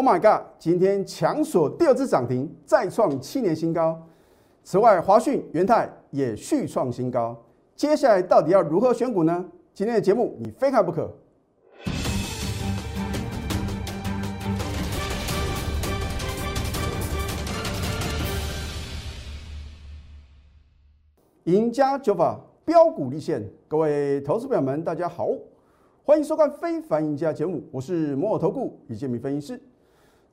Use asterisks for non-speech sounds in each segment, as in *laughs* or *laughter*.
Oh my god！今天强锁第二次涨停，再创七年新高。此外，华讯、元泰也续创新高。接下来到底要如何选股呢？今天的节目你非看不可。赢家酒法标股立现，各位投资朋友们，大家好，欢迎收看《非凡赢家》节目，我是摩尔投顾李建民分析师。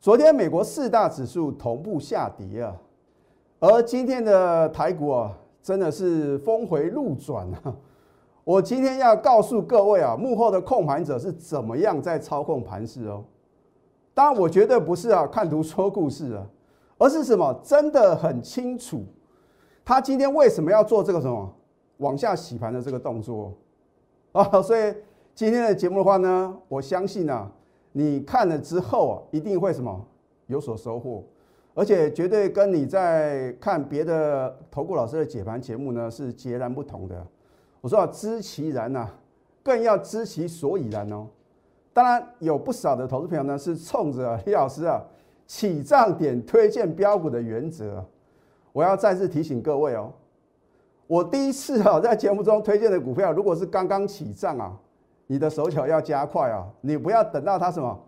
昨天美国四大指数同步下跌啊，而今天的台股啊，真的是峰回路转啊！我今天要告诉各位啊，幕后的控盘者是怎么样在操控盘势哦。当然，我绝对不是啊看图说故事啊，而是什么真的很清楚。他今天为什么要做这个什么往下洗盘的这个动作啊？所以今天的节目的话呢，我相信啊，你看了之后啊，一定会什么有所收获，而且绝对跟你在看别的投顾老师的解盘节目呢是截然不同的。我说啊，知其然呐，更要知其所以然哦。当然有不少的投资朋友呢是冲着李老师啊起涨点推荐标股的原则。我要再次提醒各位哦，我第一次啊在节目中推荐的股票，如果是刚刚起涨啊，你的手脚要加快啊，你不要等到它什么，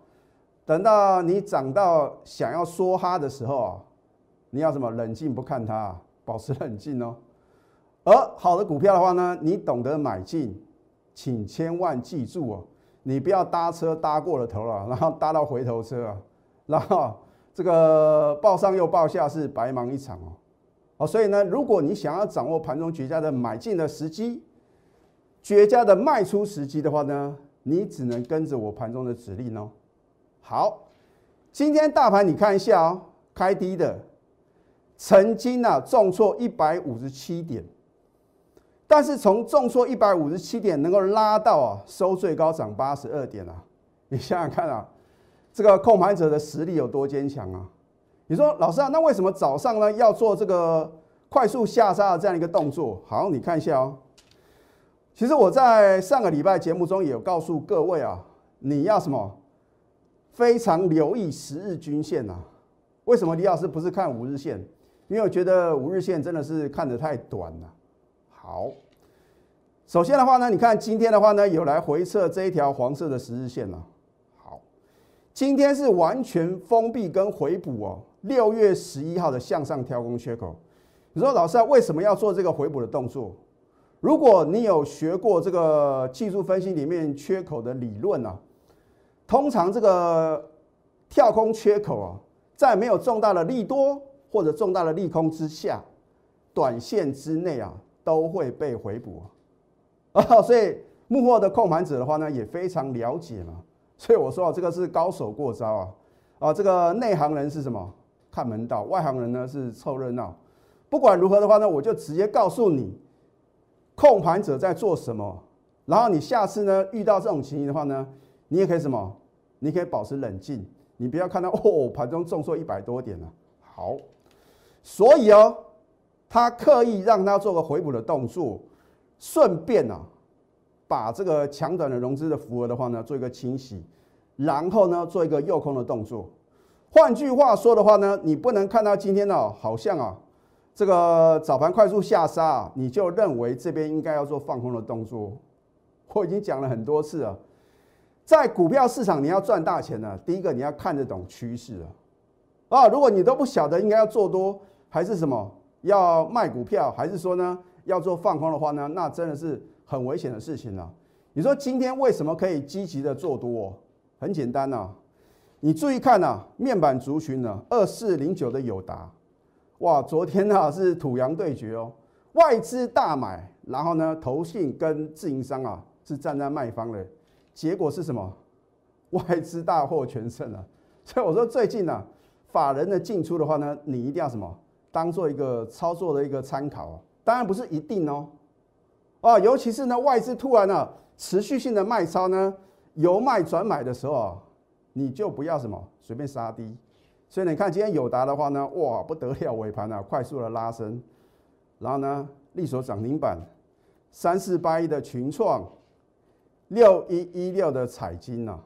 等到你涨到想要说哈的时候啊，你要什么冷静不看它，保持冷静哦。而好的股票的话呢，你懂得买进，请千万记住哦，你不要搭车搭过了头了，然后搭到回头车啊，然后这个报上又报下是白忙一场哦。好，所以呢，如果你想要掌握盘中绝佳的买进的时机，绝佳的卖出时机的话呢，你只能跟着我盘中的指令哦。好，今天大盘你看一下哦，开低的，曾经啊重挫一百五十七点，但是从重挫一百五十七点能够拉到啊收最高涨八十二点啊，你想想看啊，这个控盘者的实力有多坚强啊！你说老师啊，那为什么早上呢要做这个快速下杀的这样一个动作？好，你看一下哦。其实我在上个礼拜节目中也有告诉各位啊，你要什么非常留意十日均线呐。为什么李老师不是看五日线？因为我觉得五日线真的是看得太短了。好，首先的话呢，你看今天的话呢，有来回测这一条黄色的十日线了。好，今天是完全封闭跟回补哦。六月十一号的向上跳空缺口，你说老师啊，为什么要做这个回补的动作？如果你有学过这个技术分析里面缺口的理论啊，通常这个跳空缺口啊，在没有重大的利多或者重大的利空之下，短线之内啊都会被回补啊。*laughs* 所以幕后的控盘者的话呢，也非常了解嘛。所以我说啊，这个是高手过招啊。啊，这个内行人是什么？看门道，外行人呢是凑热闹。不管如何的话呢，我就直接告诉你，控盘者在做什么。然后你下次呢遇到这种情形的话呢，你也可以什么？你可以保持冷静，你不要看到哦盘中重挫一百多点了。好，所以哦，他刻意让他做个回补的动作，顺便呢把这个强短的融资的符额的话呢做一个清洗，然后呢做一个诱空的动作。换句话说的话呢，你不能看到今天呢，好像啊，这个早盘快速下杀，你就认为这边应该要做放空的动作。我已经讲了很多次了，在股票市场你要赚大钱呢，第一个你要看得懂趋势啊。啊，如果你都不晓得应该要做多还是什么，要卖股票还是说呢要做放空的话呢，那真的是很危险的事情了。你说今天为什么可以积极的做多？很简单呐。你注意看呐，面板族群呢，二四零九的友达，哇，昨天呢 *laughs* 是土洋对决哦，外资大买，然后呢，投信跟自营商啊是站在卖方的，结果是什么？外资大获全胜啊！*laughs* 所以我说最近呢，法人的进出的话呢，你一定要什么，当做一个操作的一个参考啊，当然不是一定哦，啊，尤其是呢外资突然呢持续性的卖超呢，由卖转买的时候啊。你就不要什么随便杀低，所以你看今天友达的话呢，哇不得了，尾盘啊快速的拉升，然后呢力所涨停板，三四八一的群创，六一一六的彩金呐，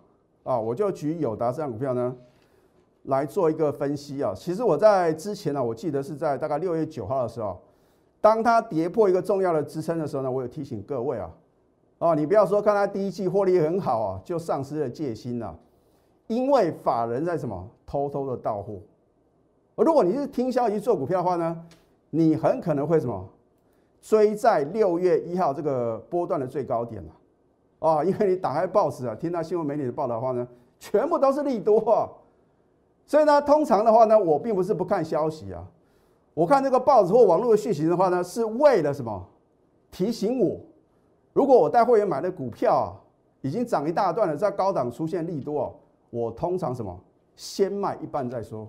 啊我就举友达这样股票呢，来做一个分析啊。其实我在之前呢，我记得是在大概六月九号的时候，当它跌破一个重要的支撑的时候呢，我有提醒各位啊，哦，你不要说看它第一季获利很好啊，就丧失了戒心了，因为法人在什么偷偷的到货。而如果你是听消息做股票的话呢，你很可能会什么追在六月一号这个波段的最高点了。啊，因为你打开报纸啊，听到新闻媒体的报道的话呢，全部都是利多啊，所以呢，通常的话呢，我并不是不看消息啊，我看这个报纸或网络的讯息的话呢，是为了什么？提醒我，如果我带会员买的股票啊，已经涨一大段了，在高档出现利多，啊我通常什么？先卖一半再说，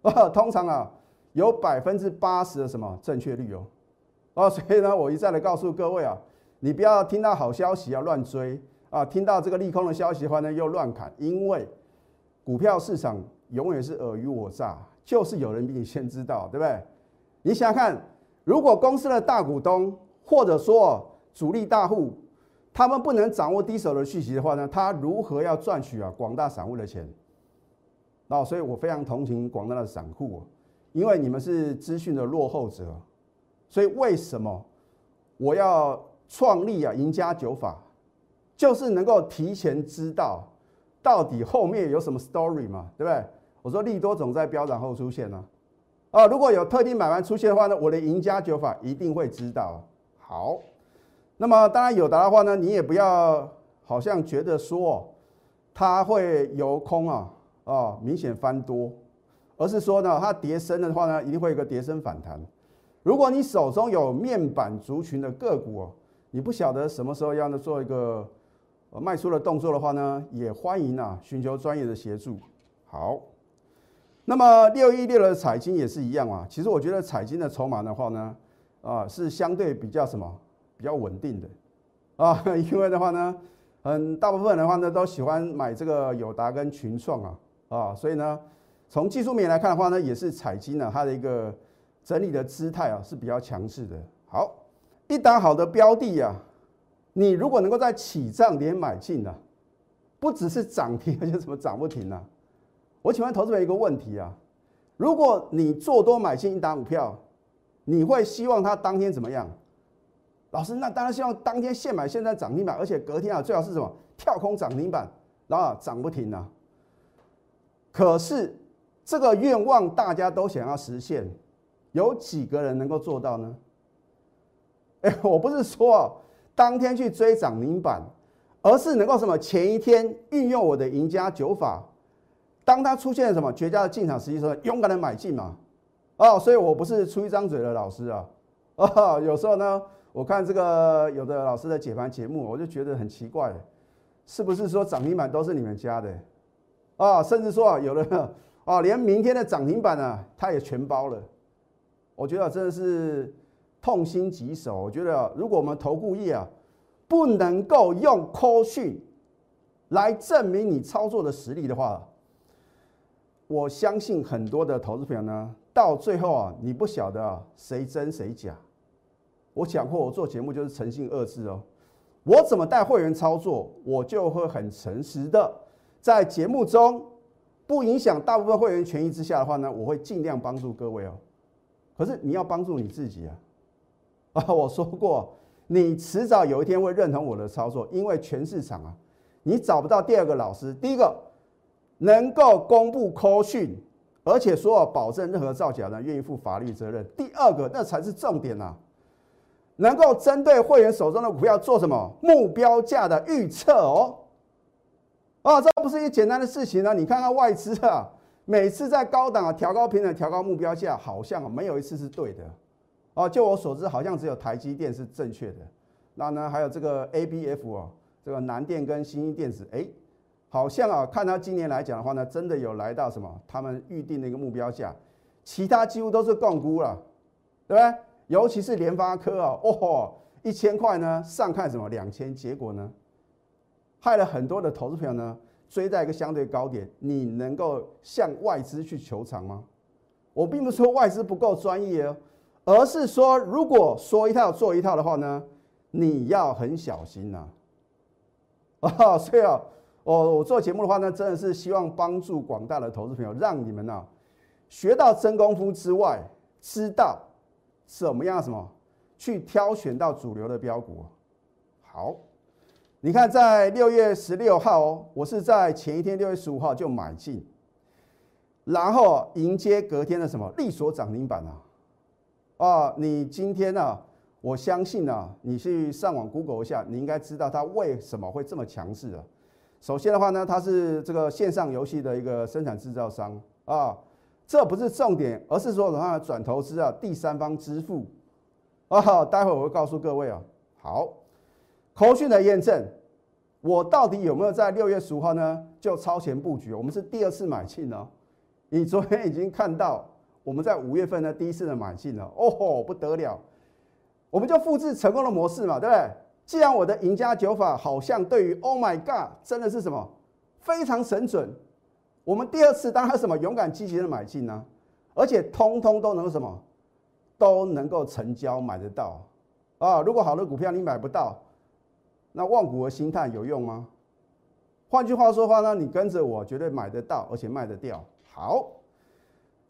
啊，*laughs* 通常啊，有百分之八十的什么正确率哦，啊，所以呢，我一再的告诉各位啊。你不要听到好消息要乱追啊！听到这个利空的消息的话呢，又乱砍，因为股票市场永远是尔虞我诈，就是有人比你先知道，对不对？你想想看，如果公司的大股东或者说主力大户，他们不能掌握第一手的讯息的话呢，他如何要赚取啊广大散户的钱？那所以我非常同情广大的散户，因为你们是资讯的落后者，所以为什么我要？创立啊，赢家九法，就是能够提前知道到底后面有什么 story 嘛，对不对？我说利多总在飙涨后出现呢，啊，如果有特定买盘出现的话呢，我的赢家九法一定会知道。好，那么当然有答的话呢，你也不要好像觉得说它会由空啊啊明显翻多，而是说呢，它跌升的话呢，一定会有个跌升反弹。如果你手中有面板族群的个股哦。你不晓得什么时候要呢做一个呃卖出的动作的话呢，也欢迎啊寻求专业的协助。好，那么六一六的彩金也是一样啊。其实我觉得彩金的筹码的话呢，啊是相对比较什么比较稳定的啊，*laughs* 因为的话呢，嗯大部分的话呢都喜欢买这个友达跟群创啊啊，所以呢从技术面来看的话呢，也是彩金呢它的一个整理的姿态啊是比较强势的。好。一档好的标的啊，你如果能够在起涨点买进呢，不只是涨停，而且什么涨不停呢？我请问投资者一个问题啊，如果你做多买进一档股票，你会希望它当天怎么样？老师，那当然希望当天现买现在涨停板，而且隔天啊最好是什么跳空涨停板，然后涨不停啊。可是这个愿望大家都想要实现，有几个人能够做到呢？哎，*laughs* 我不是说当天去追涨停板，而是能够什么前一天运用我的赢家九法，当它出现什么绝佳的进场时机时候，勇敢的买进嘛。哦，所以我不是出一张嘴的老师啊。哦，有时候呢，我看这个有的老师的解盘节目，我就觉得很奇怪，是不是说涨停板都是你们家的？啊，甚至说啊有的啊，连明天的涨停板呢，他也全包了。我觉得真的是。痛心疾首，我觉得如果我们投顾业啊，不能够用科讯来证明你操作的实力的话，我相信很多的投资朋友呢，到最后啊，你不晓得谁真谁假。我讲过，我做节目就是诚信二字哦。我怎么带会员操作，我就会很诚实的在节目中，不影响大部分会员权益之下的话呢，我会尽量帮助各位哦。可是你要帮助你自己啊。啊，我说过，你迟早有一天会认同我的操作，因为全市场啊，你找不到第二个老师。第一个能够公布科讯，而且说保证任何造假人愿意负法律责任。第二个，那才是重点呐，能够针对会员手中的股票做什么目标价的预测哦。啊，这不是一简单的事情呢。你看看外资啊，每次在高档啊调高平等、调高目标价，好像没有一次是对的。哦，就我所知，好像只有台积电是正确的。那呢，还有这个 A B F 哦，这个南电跟新兴电子，哎，好像啊，看它今年来讲的话呢，真的有来到什么他们预定的一个目标价，其他几乎都是共估了，对不对？尤其是联发科啊，哦，一千块呢上看什么两千，结果呢，害了很多的投资朋友呢追在一个相对高点。你能够向外资去求偿吗？我并不是说外资不够专业哦。而是说，如果说一套做一套的话呢，你要很小心呐。啊，所以啊，哦，我做节目的话呢，真的是希望帮助广大的投资朋友，让你们呢学到真功夫之外，知道怎么样什么去挑选到主流的标股。好，你看在六月十六号哦，我是在前一天六月十五号就买进，然后迎接隔天的什么利索涨停板啊！啊，你今天呢？我相信呢，你去上网 Google 一下，你应该知道它为什么会这么强势啊。首先的话呢，它是这个线上游戏的一个生产制造商啊，这不是重点，而是说的话转投资啊，第三方支付啊，待会我会告诉各位啊。好，口讯的验证，我到底有没有在六月十五号呢就超前布局？我们是第二次买进呢，你昨天已经看到我们在五月份呢第一次的买进了，哦吼不得了，我们就复制成功的模式嘛，对不对？既然我的赢家九法好像对于 Oh my God 真的是什么非常神准，我们第二次当然什么勇敢积极的买进呢，而且通通都能什么都能够成交买得到啊！如果好的股票你买不到，那望股的心态有用吗？换句话说话呢，你跟着我绝对买得到，而且卖得掉。好，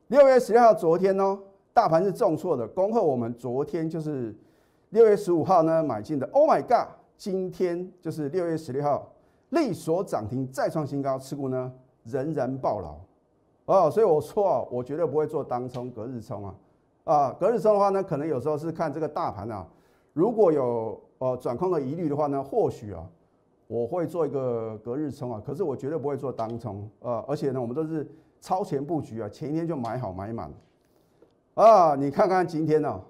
六月十六号昨天呢，大盘是重挫的，恭贺我们昨天就是。六月十五号呢买进的，Oh my God！今天就是六月十六号，利索涨停再创新高，持股呢仍然爆牢哦，所以我说啊，我绝对不会做当冲、隔日冲啊啊，隔日冲的话呢，可能有时候是看这个大盘啊，如果有呃转空的疑虑的话呢，或许啊我会做一个隔日冲啊，可是我绝对不会做当冲啊，而且呢，我们都是超前布局啊，前一天就买好买满啊，你看看今天呢，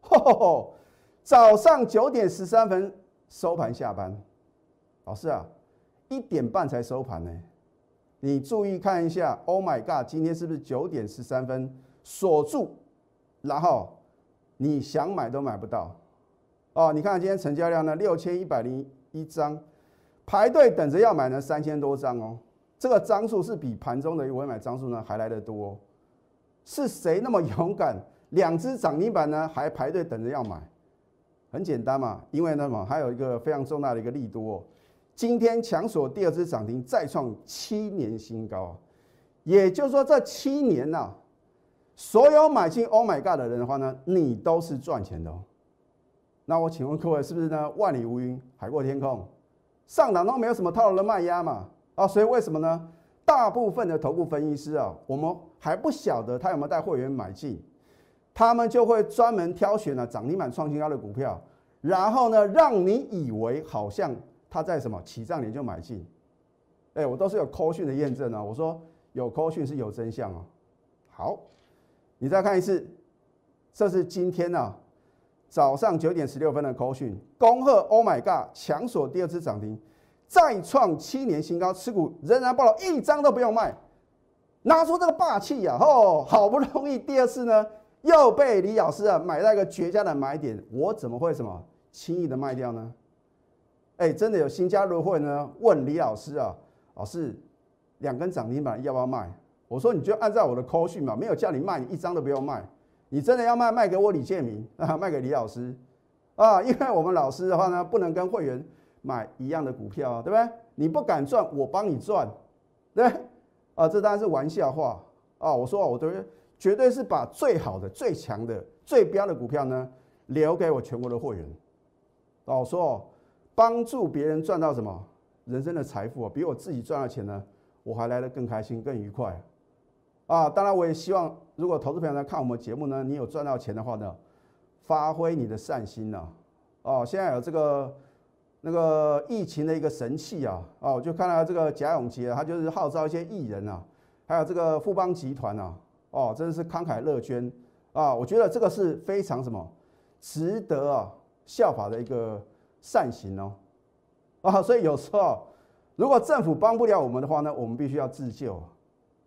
吼吼吼！早上九点十三分收盘下班，老师啊，一点半才收盘呢。你注意看一下，Oh my God，今天是不是九点十三分锁住？然后你想买都买不到哦。你看今天成交量呢，六千一百零一张，排队等着要买呢三千多张哦。这个张数是比盘中的尾买张数呢还来得多。是谁那么勇敢？两只涨停板呢还排队等着要买？很简单嘛，因为呢嘛，还有一个非常重大的一个利多，今天强索第二只涨停，再创七年新高，也就是说这七年呐，所有买进 Oh my God 的人的话呢，你都是赚钱的哦。那我请问各位，是不是呢？万里无云，海阔天空，上档都没有什么套牢的卖压嘛？啊，所以为什么呢？大部分的头部分析师啊，我们还不晓得他有没有带会员买进。他们就会专门挑选了涨停板创新高的股票，然后呢，让你以为好像他在什么起涨点就买进。哎，我都是有科讯的验证啊。我说有科讯是有真相哦。好，你再看一次，这是今天呢早上九点十六分的科讯，恭贺 Oh my God，强锁第二次涨停，再创七年新高，持股仍然爆了，一张都不用卖，拿出这个霸气呀！哦，好不容易第二次呢。又被李老师啊买到一个绝佳的买点，我怎么会什么轻易的卖掉呢？哎，真的有新加入会呢？问李老师啊，老师，两根涨停板要不要卖？我说你就按照我的口讯嘛，没有叫你卖，你一张都不用卖。你真的要卖，卖给我李建明啊，*laughs* 卖给李老师啊，因为我们老师的话呢，不能跟会员买一样的股票啊，对不对？你不敢赚，我帮你赚，对啊，这当然是玩笑话啊。我说我都。绝对是把最好的、最强的、最标的股票呢，留给我全国的会员。哦，说帮助别人赚到什么人生的财富啊，比我自己赚到钱呢，我还来得更开心、更愉快。啊，当然我也希望，如果投资朋友来看我们节目呢，你有赚到钱的话呢，发挥你的善心呐。哦，现在有这个那个疫情的一个神器啊，哦，就看到这个贾永杰，他就是号召一些艺人啊，还有这个富邦集团啊。哦，真的是慷慨乐捐啊！我觉得这个是非常什么值得啊效法的一个善行哦啊！所以有时候如果政府帮不了我们的话呢，我们必须要自救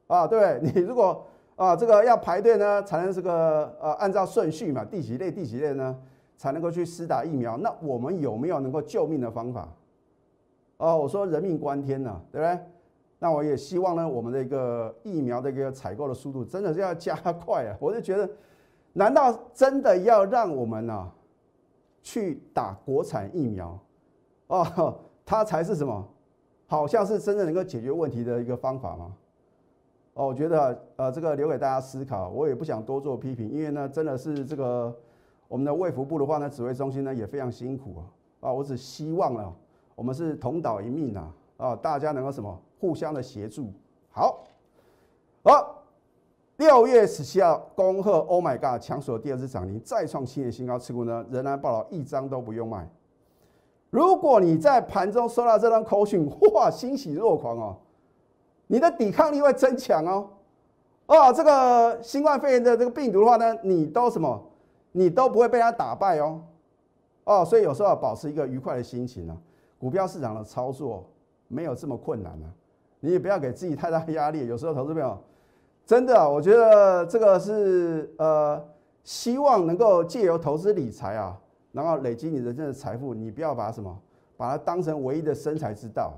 啊！对 *laughs* 你如果啊这个要排队呢，才能这个呃按照顺序嘛，第几类第几类呢才能够去施打疫苗？那我们有没有能够救命的方法？哦，我说人命关天呐，对不对？那我也希望呢，我们的一个疫苗的一个采购的速度真的是要加快啊！我就觉得，难道真的要让我们呢去打国产疫苗哦？*laughs* 它才是什么好像是真正能够解决问题的一个方法吗？哦，我觉得呃，这个留给大家思考，我也不想多做批评，因为呢，真的是这个我们的卫福部的话呢，指挥中心呢也非常辛苦啊，啊，我只希望呢，我们是同岛一命啊，啊，大家能够什么互相的协助。好，六月十七号，恭贺 Oh my God，强锁第二次涨停，再创新的新高，持股呢仍然报了一张都不用卖。如果你在盘中收到这张口讯，*laughs* 哇，欣喜若狂哦！你的抵抗力会增强哦，哦，这个新冠肺炎的这个病毒的话呢，你都什么，你都不会被它打败哦，哦，所以有时候要保持一个愉快的心情呢。股票市场的操作没有这么困难啊，你也不要给自己太大压力。有时候投资朋友真的啊，我觉得这个是呃，希望能够借由投资理财啊，然后累积你人生的财富，你不要把什么把它当成唯一的生财之道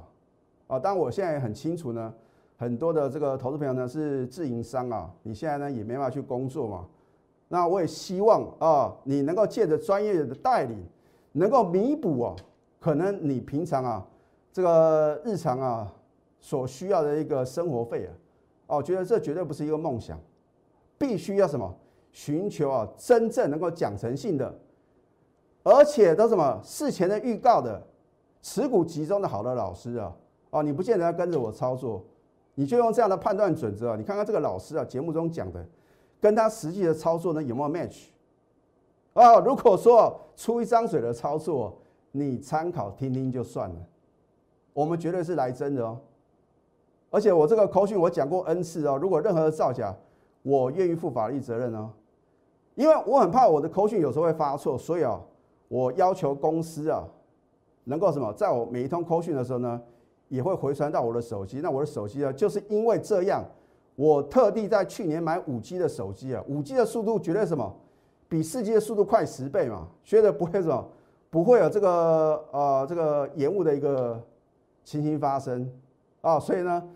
啊。当然，我现在也很清楚呢。很多的这个投资朋友呢是自营商啊，你现在呢也没办法去工作嘛，那我也希望啊，你能够借着专业的带领，能够弥补哦，可能你平常啊这个日常啊所需要的一个生活费啊，哦，觉得这绝对不是一个梦想，必须要什么寻求啊真正能够讲诚信的，而且都什么事前的预告的持股集中的好的老师啊，哦，你不见得要跟着我操作。你就用这样的判断准则啊，你看看这个老师啊，节目中讲的，跟他实际的操作呢有没有 match？啊，如果说出一张嘴的操作，你参考听听就算了。我们绝对是来真的哦，而且我这个口讯我讲过 n 次哦，如果任何的造假，我愿意负法律责任哦，因为我很怕我的口讯有时候会发错，所以啊，我要求公司啊，能够什么，在我每一通口讯的时候呢。也会回传到我的手机，那我的手机呢？就是因为这样，我特地在去年买五 G 的手机啊，五 G 的速度绝对什么，比四 G 的速度快十倍嘛，觉得不会什么，不会有这个呃这个延误的一个情形发生啊，所以呢，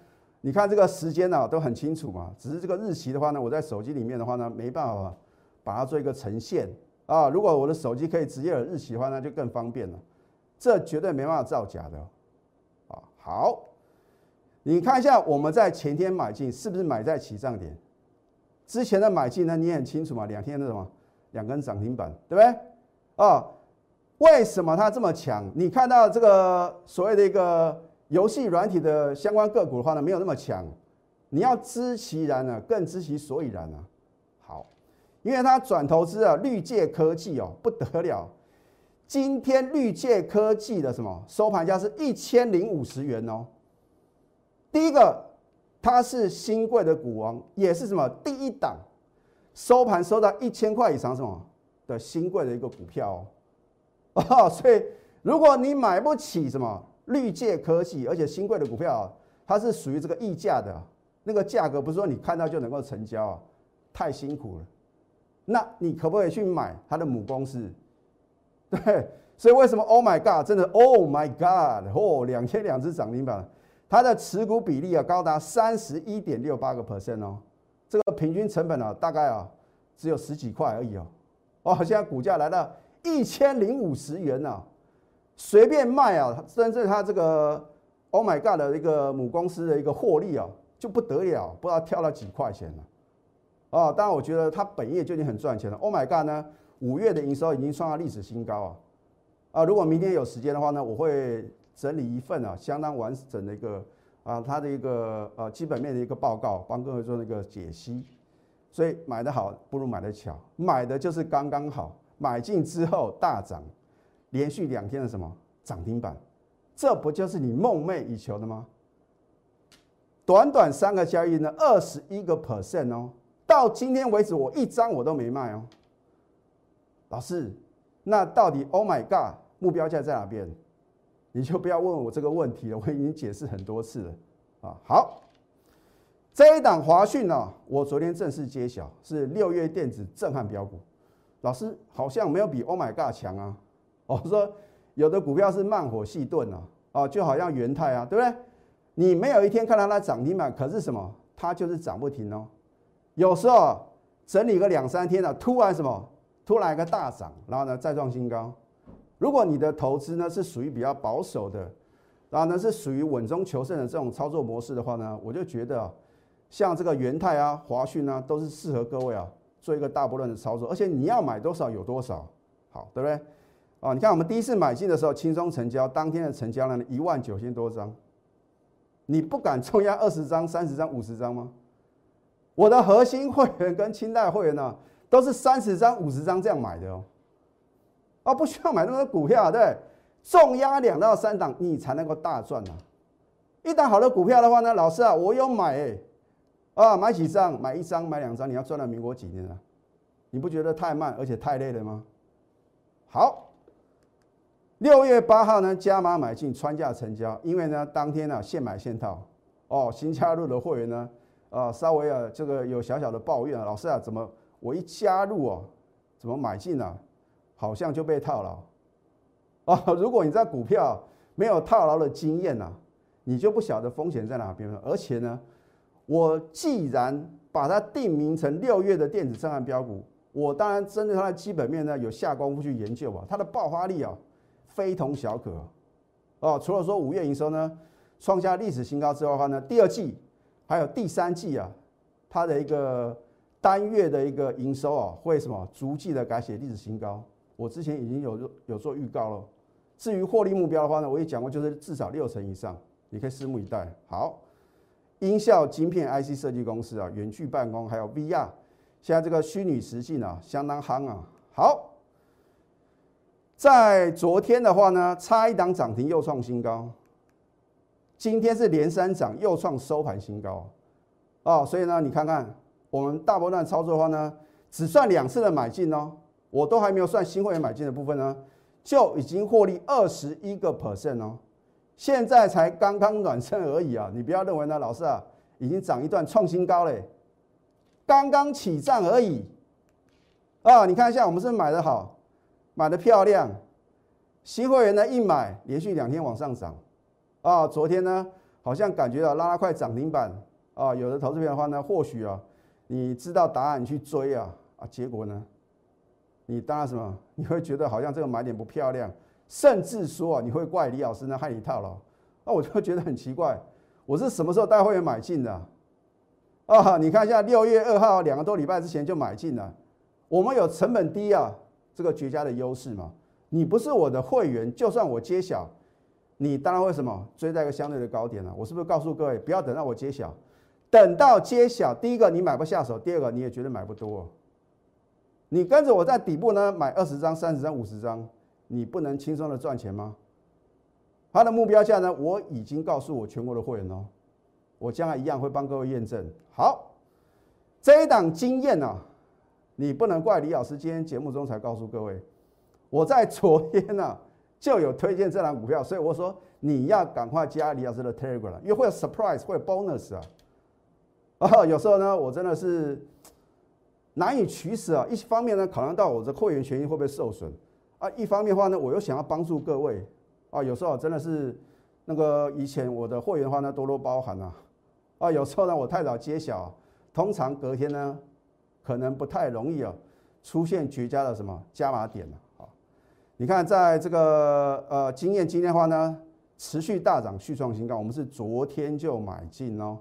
你看这个时间呢都很清楚嘛，只是这个日期的话呢，我在手机里面的话呢没办法把它做一个呈现啊，如果我的手机可以直接有日期的话，那就更方便了，这绝对没办法造假的。啊好，你看一下我们在前天买进是不是买在起涨点？之前的买进呢，你也很清楚嘛？两天的什么两根涨停板，对不对？啊，为什么它这么强？你看到这个所谓的一个游戏软体的相关个股的话呢，没有那么强。你要知其然呢，更知其所以然啊。好，因为它转投资啊，绿界科技哦，不得了。今天绿界科技的什么收盘价是一千零五十元哦。第一个，它是新贵的股王，也是什么第一档收盘收到一千块以上什么的新贵的一个股票哦。所以，如果你买不起什么绿界科技，而且新贵的股票，它是属于这个溢价的那个价格，不是说你看到就能够成交啊，太辛苦了。那你可不可以去买它的母公司？对，所以为什么 Oh my God，真的 Oh my God，哦，两千两只涨停板，它的持股比例啊高达三十一点六八个 percent 哦，这个平均成本啊大概啊只有十几块而已哦，哦，现在股价来到一千零五十元呢，随便卖啊，甚至它这个 Oh my God 的一个母公司的一个获利啊就不得了，不知道跳到几块钱了，哦，当然我觉得它本业就已经很赚钱了，Oh my God 呢？五月的营收已经创下历史新高啊！啊，如果明天有时间的话呢，我会整理一份啊相当完整的一个啊它的一个呃基本面的一个报告，帮各位做那个解析。所以买的好不如买的巧，买的就是刚刚好，买进之后大涨，连续两天的什么涨停板，这不就是你梦寐以求的吗？短短三个交易呢，二十一个 percent 哦，到今天为止我一张我都没卖哦。老师，那到底 Oh my God 目标价在哪边？你就不要问我这个问题了，我已经解释很多次了啊。好，这一档华讯呢，我昨天正式揭晓是六月电子震撼标股。老师好像没有比 Oh my God 强啊。我说有的股票是慢火细炖啊，啊，就好像元泰啊，对不对？你没有一天看到它涨停板，可是什么？它就是涨不停哦。有时候整理个两三天了，突然什么？突然一个大涨，然后呢再创新高。如果你的投资呢是属于比较保守的，然后呢是属于稳中求胜的这种操作模式的话呢，我就觉得，像这个元泰啊、华讯啊，都是适合各位啊做一个大波段的操作，而且你要买多少有多少，好，对不对？啊，你看我们第一次买进的时候轻松成交，当天的成交量呢一万九千多张，你不敢重压二十张、三十张、五十张吗？我的核心会员跟清代会员呢，都是三十张、五十张这样买的哦，啊，不需要买那么多股票，对，重压两到三档，你才能够大赚啊。一档好的股票的话呢，老师啊，我有买哎，啊，买几张？买一张、买两张，你要赚到民国几年啊？你不觉得太慢而且太累了吗？好，六月八号呢，加码买进，穿价成交，因为呢，当天呢，现买现套，哦，新加入的会员呢。啊，稍微啊，这个有小小的抱怨啊，老师啊，怎么我一加入哦，怎么买进呢？好像就被套牢啊！如果你在股票没有套牢的经验呐，你就不晓得风险在哪边了。而且呢，我既然把它定名成六月的电子震撼标股，我当然针对它的基本面呢有下功夫去研究啊，它的爆发力啊非同小可哦。除了说五月营收呢创下历史新高之外的话呢，第二季。还有第三季啊，它的一个单月的一个营收啊，会什么逐季的改写历史新高。我之前已经有有做预告了。至于获利目标的话呢，我也讲过，就是至少六成以上，你可以拭目以待。好，音效晶片 IC 设计公司啊，远距办公还有 VR，现在这个虚拟实境啊，相当夯啊。好，在昨天的话呢，差一档涨停又创新高。今天是连三涨，又创收盘新高，哦，所以呢，你看看我们大波段操作的话呢，只算两次的买进哦，我都还没有算新会员买进的部分呢，就已经获利二十一个 percent 哦，现在才刚刚暖身而已啊，你不要认为呢，老师啊，已经涨一段创新高嘞，刚刚起涨而已，啊，你看一下我们是买的好，买的漂亮，新会员呢一买连续两天往上涨。啊，昨天呢，好像感觉到拉拉快涨停板啊，有的投资票的话呢，或许啊，你知道答案去追啊，啊，结果呢，你当然什么，你会觉得好像这个买点不漂亮，甚至说啊，你会怪李老师呢害你套牢，那我就觉得很奇怪，我是什么时候带会员买进的？啊，你看一下六月二号两个多礼拜之前就买进了，我们有成本低啊，这个绝佳的优势嘛，你不是我的会员，就算我揭晓。你当然会什么追在一个相对的高点了？我是不是告诉各位，不要等到我揭晓，等到揭晓，第一个你买不下手，第二个你也绝对买不多。你跟着我在底部呢买二十张、三十张、五十张，你不能轻松的赚钱吗？它的目标价呢，我已经告诉我全国的会员哦，我将来一样会帮各位验证。好，这一档经验呢，你不能怪李老师今天节目中才告诉各位，我在昨天呢。就有推荐这档股票，所以我说你要赶快加李老师的 Telegram，因为会有 surprise，会有 bonus 啊。啊，有时候呢，我真的是难以取舍啊。一方面呢，考量到我的会员权益会不会受损啊；一方面的话呢，我又想要帮助各位啊。有时候真的是那个以前我的会员的话呢，多多包涵啊。啊，有时候呢，我太早揭晓，通常隔天呢，可能不太容易啊，出现绝佳的什么加码点了。你看，在这个呃经验今天的话呢，持续大涨，续创新高。我们是昨天就买进哦，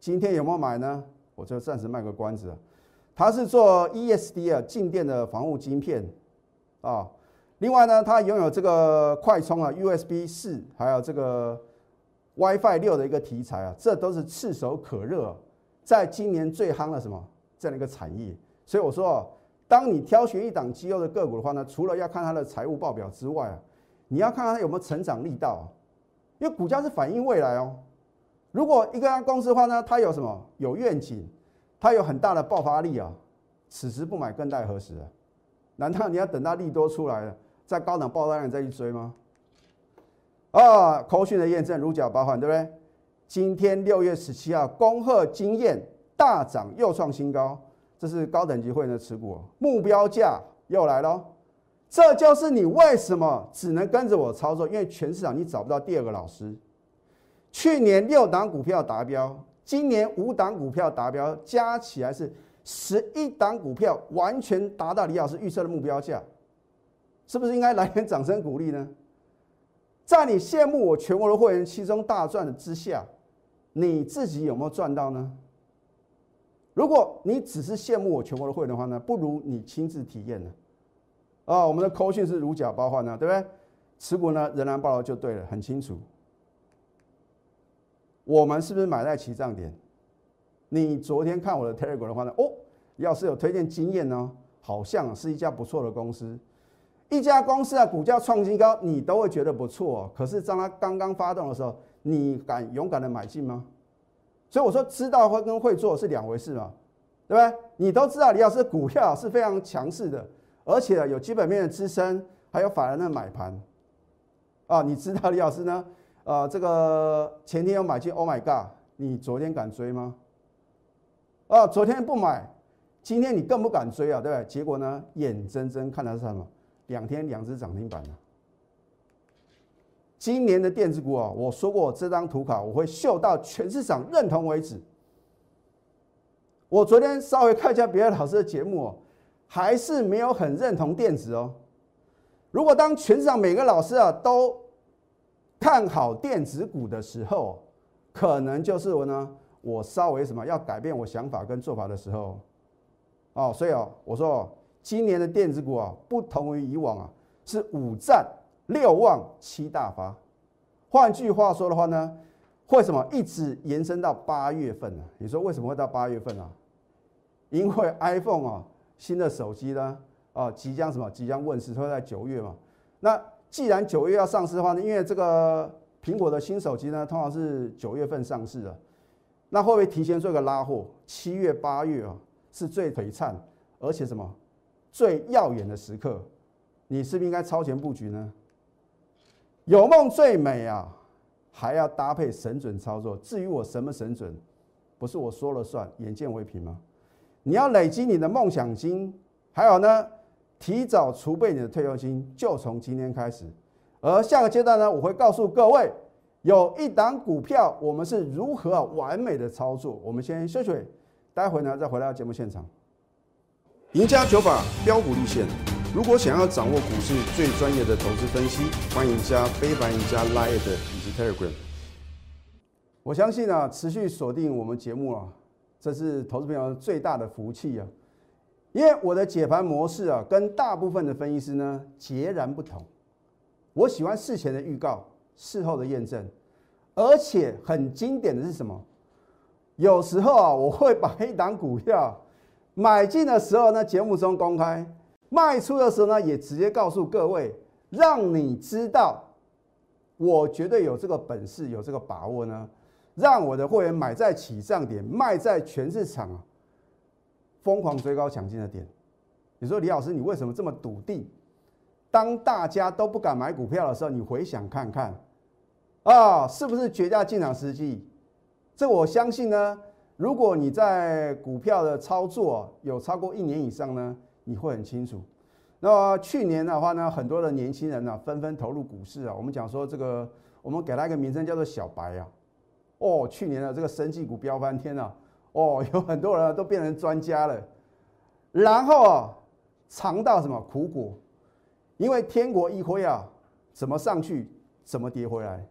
今天有没有买呢？我就暂时卖个关子啊。它是做 ESD 啊静电的防护晶片啊。另外呢，它拥有这个快充啊 USB 四，还有这个 WiFi 六的一个题材啊，这都是炙手可热，在今年最夯的什么这样一个产业。所以我说。当你挑选一档绩优的个股的话呢，除了要看它的财务报表之外啊，你要看看它有没有成长力道，因为股价是反映未来哦。如果一个公司的话呢，它有什么有愿景，它有很大的爆发力啊，此时不买更待何时啊？难道你要等到利多出来了，在高档爆发量再去追吗？啊，口讯的验证如假包换，对不对？今天六月十七号，恭贺经验大涨又创新高。这是高等级会员的持股，目标价又来了，这就是你为什么只能跟着我操作，因为全市场你找不到第二个老师。去年六档股票达标，今年五档股票达标，加起来是十一档股票完全达到李老师预测的目标价，是不是应该来点掌声鼓励呢？在你羡慕我全国的会员其中大赚的之下，你自己有没有赚到呢？如果你只是羡慕我全国的会员的话呢，不如你亲自体验呢。啊，我们的扣讯是如假包换呢，对不对？持股呢仍然报了就对了，很清楚。我们是不是买在起涨点？你昨天看我的 Telegram 的话呢，哦，要是有推荐经验呢，好像是一家不错的公司。一家公司啊，股价创新高，你都会觉得不错。可是当它刚刚发动的时候，你敢勇敢的买进吗？所以我说，知道会跟会做是两回事嘛，对不对？你都知道李老师股票是非常强势的，而且有基本面的支撑，还有法人的买盘啊。你知道李老师呢？呃，这个前天有买进，Oh my God！你昨天敢追吗？啊，昨天不买，今天你更不敢追啊，对不对？结果呢，眼睁睁看到是什么？两天两只涨停板了。今年的电子股啊，我说过这张图卡我会秀到全市场认同为止。我昨天稍微看一下别的老师的节目哦，还是没有很认同电子哦。如果当全市场每个老师啊都看好电子股的时候，可能就是我呢，我稍微什么要改变我想法跟做法的时候。哦，所以哦，我说今年的电子股啊，不同于以往啊，是五战。六旺七大发，换句话说的话呢，为什么一直延伸到八月份呢？你说为什么会到八月份啊？因为 iPhone 啊，新的手机呢，啊，即将什么？即将问世，会在九月嘛。那既然九月要上市的话呢，因为这个苹果的新手机呢，通常是九月份上市的，那会不会提前做一个拉货？七月、八月啊，是最璀璨而且什么最耀眼的时刻，你是不是应该超前布局呢？有梦最美啊，还要搭配神准操作。至于我什么神准，不是我说了算，眼见为凭吗？你要累积你的梦想金，还有呢，提早储备你的退休金，就从今天开始。而下个阶段呢，我会告诉各位，有一档股票，我们是如何完美的操作。我们先休息，待会呢再回到节目现场。赢家九法标股立线。如果想要掌握股市最专业的投资分析，欢迎加非凡、加 Line 以及 Telegram。我相信啊，持续锁定我们节目啊，这是投资朋友最大的福气啊。因为我的解盘模式啊，跟大部分的分析师呢截然不同。我喜欢事前的预告，事后的验证，而且很经典的是什么？有时候啊，我会把一档股票买进的时候呢，节目中公开。卖出的时候呢，也直接告诉各位，让你知道，我绝对有这个本事，有这个把握呢，让我的会员买在起涨点，卖在全市场，疯狂追高抢进的点。你说李老师，你为什么这么笃定？当大家都不敢买股票的时候，你回想看看，啊，是不是绝佳进场时机？这我相信呢。如果你在股票的操作有超过一年以上呢？你会很清楚。那去年的话呢，很多的年轻人呢纷纷投入股市啊。我们讲说这个，我们给他一个名称叫做“小白”啊。哦，去年的这个生技股飙翻天了。哦，*laughs* 有很多人都变成专家了。然后啊，尝到什么苦果？因为天国一辉啊，怎么上去怎么跌回来。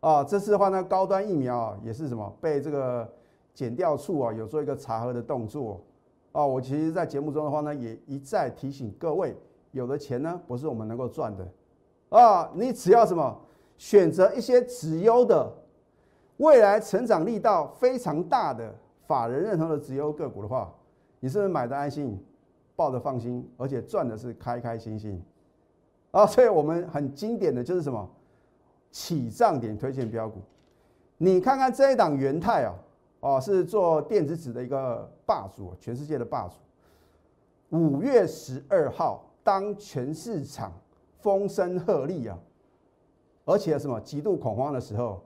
啊，这次的话呢，高端疫苗啊也是什么被这个检调处啊有做一个查核的动作。哦，我其实，在节目中的话呢，也一再提醒各位，有的钱呢，不是我们能够赚的，啊，你只要什么选择一些直优的，未来成长力道非常大的法人认同的直优个股的话，你是不是买的安心，抱的放心，而且赚的是开开心心，啊，所以我们很经典的就是什么起涨点推荐标股，你看看这一档元泰啊。哦，是做电子纸的一个霸主，全世界的霸主。五月十二号，当全市场风声鹤唳啊，而且什么极度恐慌的时候，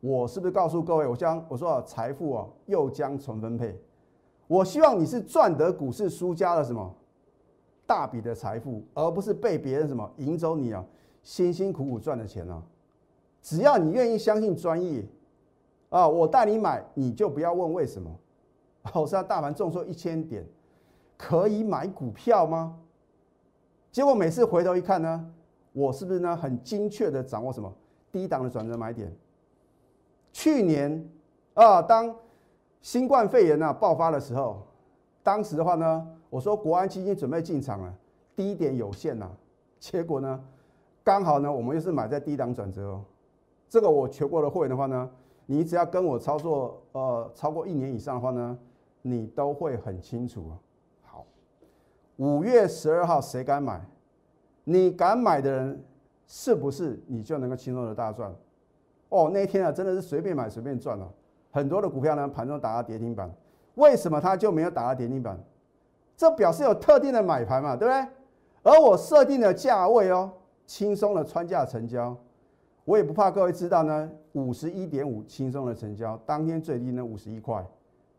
我是不是告诉各位，我将我说财富啊又将重分配？我希望你是赚得股市输家的什么大笔的财富，而不是被别人什么赢走你啊辛辛苦苦赚的钱啊！只要你愿意相信专业。啊，我带你买，你就不要问为什么。我是要大盘重挫一千点，可以买股票吗？结果每次回头一看呢，我是不是呢很精确的掌握什么低档的转折买点？去年啊，当新冠肺炎呢爆发的时候，当时的话呢，我说国安基金准备进场了，低点有限呐，结果呢，刚好呢，我们又是买在低档转折哦。这个我全国的会员的话呢，你只要跟我操作呃超过一年以上的话呢，你都会很清楚好，五月十二号谁敢买？你敢买的人，是不是你就能够轻松的大赚？哦，那一天啊，真的是随便买随便赚了，很多的股票呢盘中打到跌停板，为什么它就没有打到跌停板？这表示有特定的买盘嘛，对不对？而我设定的价位哦，轻松的穿价成交。我也不怕各位知道呢，五十一点五轻松的成交，当天最低呢五十一块，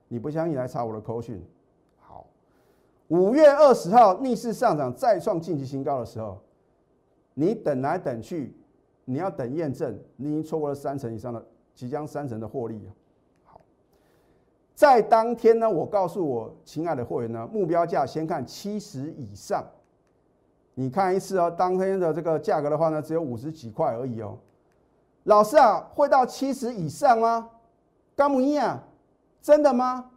你不相信来查我的口讯。好，五月二十号逆势上涨再创近期新高的时候，你等来等去，你要等验证，你已经错过了三成以上的即将三成的获利。好，在当天呢，我告诉我亲爱的会员呢，目标价先看七十以上，你看一次哦，当天的这个价格的话呢，只有五十几块而已哦。老师啊，会到七十以上吗？高木一啊，真的吗？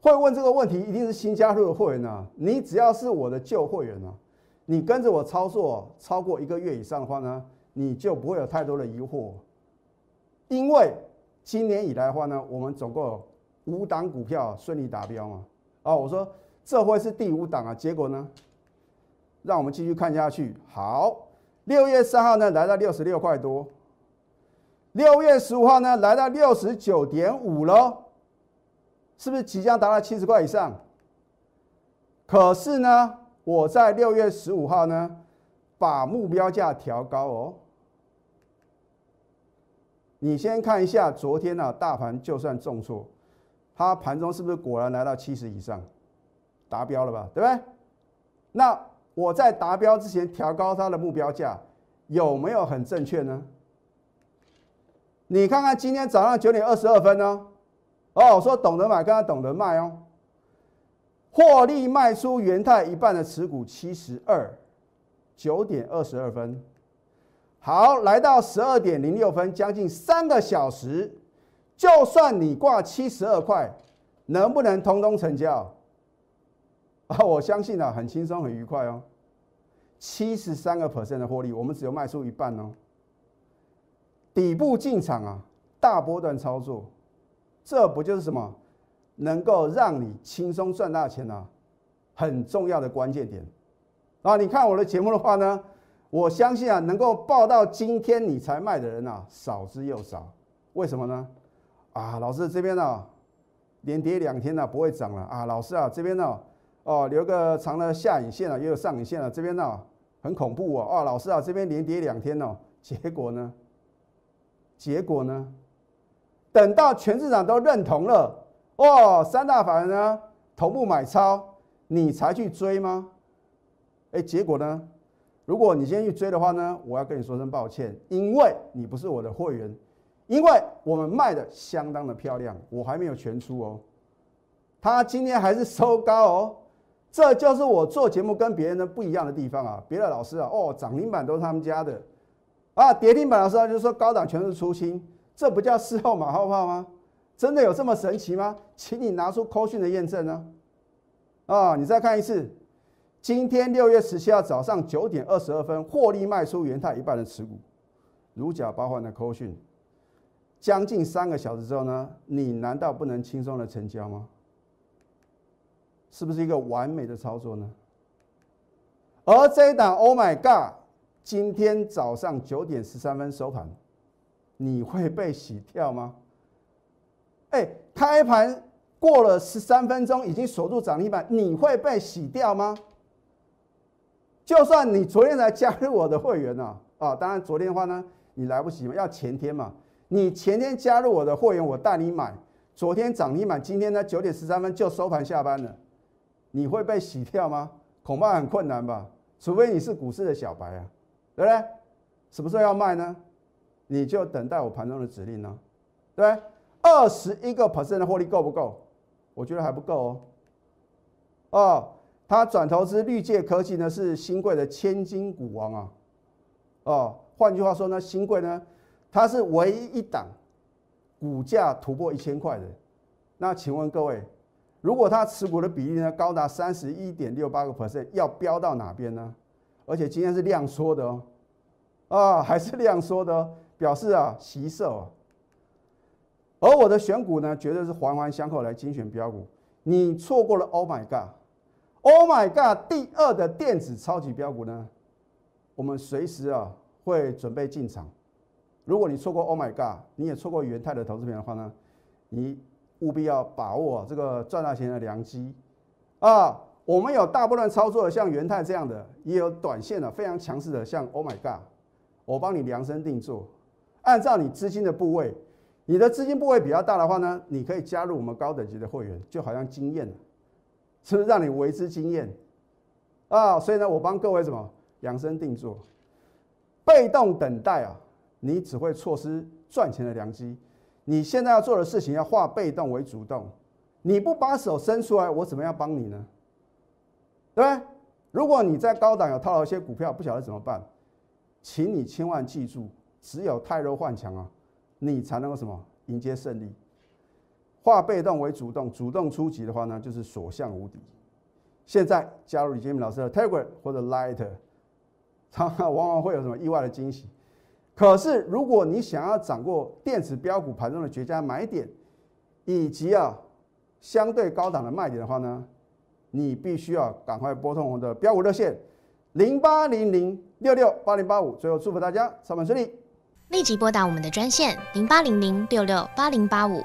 会问这个问题，一定是新加入的会员啊。你只要是我的旧会员啊，你跟着我操作超过一个月以上的话呢，你就不会有太多的疑惑。因为今年以来的话呢，我们总共五档股票顺利达标嘛。啊，我说这会是第五档啊，结果呢，让我们继续看下去。好，六月三号呢，来到六十六块多。六月十五号呢，来到六十九点五喽，是不是即将达到七十块以上？可是呢，我在六月十五号呢，把目标价调高哦。你先看一下昨天呢，大盘就算重挫，它盘中是不是果然来到七十以上，达标了吧？对不对？那我在达标之前调高它的目标价，有没有很正确呢？你看看今天早上九点二十二分呢，哦，说懂得买，跟他懂得卖哦，获利卖出元泰一半的持股七十二，九点二十二分，好，来到十二点零六分，将近三个小时，就算你挂七十二块，能不能通通成交？啊，我相信啊，很轻松很愉快哦，七十三个 percent 的获利，我们只有卖出一半哦。底部进场啊，大波段操作，这不就是什么能够让你轻松赚大钱啊？很重要的关键点啊！你看我的节目的话呢，我相信啊，能够报到今天你才卖的人啊，少之又少。为什么呢？啊，老师这边呢，连跌两天呢，不会涨了啊！老师啊，这边呢，哦，留个长的下影线啊，也有上影线啊，这边呢很恐怖哦！哦，老师啊，这边连跌两天哦，结果呢？结果呢？等到全市场都认同了，哦，三大法人呢同步买超，你才去追吗？哎，结果呢？如果你先去追的话呢，我要跟你说声抱歉，因为你不是我的会员，因为我们卖的相当的漂亮，我还没有全出哦。他今天还是收高哦，这就是我做节目跟别人的不一样的地方啊！别的老师啊，哦，涨停板都是他们家的。啊，跌停板的时候就说高档全是出清，这不叫事后马后炮吗？真的有这么神奇吗？请你拿出扣讯的验证呢。啊，你再看一次，今天六月十七号早上九点二十二分，获利卖出元泰一半的持股，如假包换的扣讯，将近三个小时之后呢，你难道不能轻松的成交吗？是不是一个完美的操作呢？而这一档，Oh my God！今天早上九点十三分收盘，你会被洗掉吗？哎，开盘过了十三分钟，已经锁住涨停板，你会被洗掉吗？就算你昨天才加入我的会员呢，啊，当然昨天的话呢，你来不及嘛，要前天嘛。你前天加入我的会员，我带你买，昨天涨停板，今天呢九点十三分就收盘下班了，你会被洗掉吗？恐怕很困难吧，除非你是股市的小白啊。对不对？什么时候要卖呢？你就等待我盘中的指令呢，对不对？二十一个 percent 的获利够不够？我觉得还不够哦。哦，他转投资绿界科技呢，是新贵的千金股王啊。哦，换句话说呢，新贵呢，它是唯一一档股价突破一千块的。那请问各位，如果他持股的比例呢高达三十一点六八个 percent，要飙到哪边呢？而且今天是量缩的哦，啊，还是那样说的，表示啊，吸售。而我的选股呢，绝对是环环相扣来精选标股。你错过了，Oh my God，Oh my God，第二的电子超级标股呢，我们随时啊会准备进场。如果你错过 Oh my God，你也错过元泰的投资品的话呢，你务必要把握这个赚大钱的良机啊！我们有大部分操作的，像元泰这样的，也有短线的非常强势的，像 Oh my God，我帮你量身定做，按照你资金的部位。你的资金部位比较大的话呢，你可以加入我们高等级的会员，就好像经验，是不是让你为之经验啊？所以呢，我帮各位什么量身定做，被动等待啊，你只会错失赚钱的良机。你现在要做的事情要化被动为主动，你不把手伸出来，我怎么样帮你呢？对不对？如果你在高档有套了一些股票，不晓得怎么办，请你千万记住，只有太弱换强啊。你才能够什么迎接胜利？化被动为主动，主动出击的话呢，就是所向无敌。现在加入李建明老师的 Telegram 或者 Light，常常往往会有什么意外的惊喜。可是如果你想要掌握电子标股盘中的绝佳买点，以及啊相对高档的卖点的话呢，你必须要赶快拨通我们的标股热线零八零零六六八零八五。最后祝福大家上班顺利。立即拨打我们的专线零八零零六六八零八五